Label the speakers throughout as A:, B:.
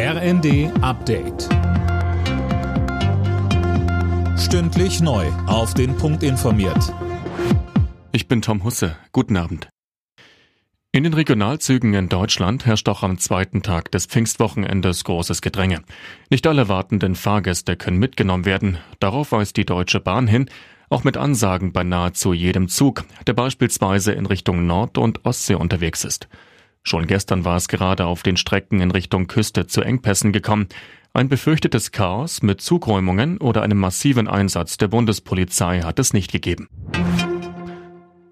A: RND Update. Stündlich neu. Auf den Punkt informiert.
B: Ich bin Tom Husse. Guten Abend. In den Regionalzügen in Deutschland herrscht auch am zweiten Tag des Pfingstwochenendes großes Gedränge. Nicht alle wartenden Fahrgäste können mitgenommen werden. Darauf weist die Deutsche Bahn hin, auch mit Ansagen bei nahezu jedem Zug, der beispielsweise in Richtung Nord- und Ostsee unterwegs ist. Schon gestern war es gerade auf den Strecken in Richtung Küste zu Engpässen gekommen. Ein befürchtetes Chaos mit Zugräumungen oder einem massiven Einsatz der Bundespolizei hat es nicht gegeben.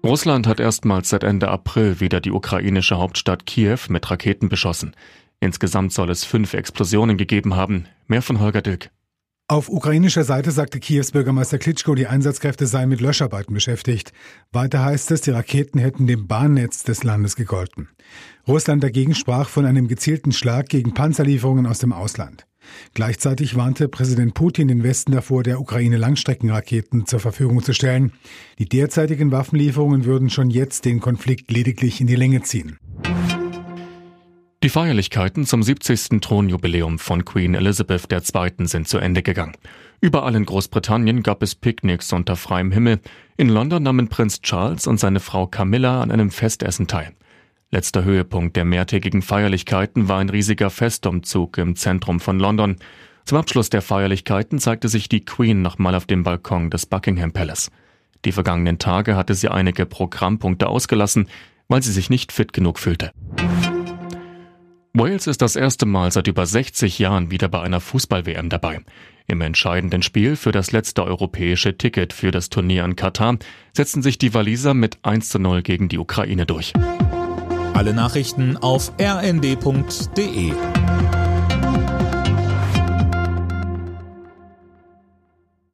B: Russland hat erstmals seit Ende April wieder die ukrainische Hauptstadt Kiew mit Raketen beschossen. Insgesamt soll es fünf Explosionen gegeben haben. Mehr von Holger Dilk.
C: Auf ukrainischer Seite sagte Kiews Bürgermeister Klitschko, die Einsatzkräfte seien mit Löscharbeiten beschäftigt. Weiter heißt es, die Raketen hätten dem Bahnnetz des Landes gegolten. Russland dagegen sprach von einem gezielten Schlag gegen Panzerlieferungen aus dem Ausland. Gleichzeitig warnte Präsident Putin den Westen davor, der Ukraine Langstreckenraketen zur Verfügung zu stellen. Die derzeitigen Waffenlieferungen würden schon jetzt den Konflikt lediglich in die Länge ziehen.
B: Die Feierlichkeiten zum 70. Thronjubiläum von Queen Elizabeth II. sind zu Ende gegangen. Überall in Großbritannien gab es Picknicks unter freiem Himmel. In London nahmen Prinz Charles und seine Frau Camilla an einem Festessen teil. Letzter Höhepunkt der mehrtägigen Feierlichkeiten war ein riesiger Festumzug im Zentrum von London. Zum Abschluss der Feierlichkeiten zeigte sich die Queen nochmal auf dem Balkon des Buckingham Palace. Die vergangenen Tage hatte sie einige Programmpunkte ausgelassen, weil sie sich nicht fit genug fühlte. Wales ist das erste Mal seit über 60 Jahren wieder bei einer Fußball-WM dabei. Im entscheidenden Spiel für das letzte europäische Ticket für das Turnier in Katar setzen sich die Waliser mit 1 zu 0 gegen die Ukraine durch.
A: Alle Nachrichten auf rnd.de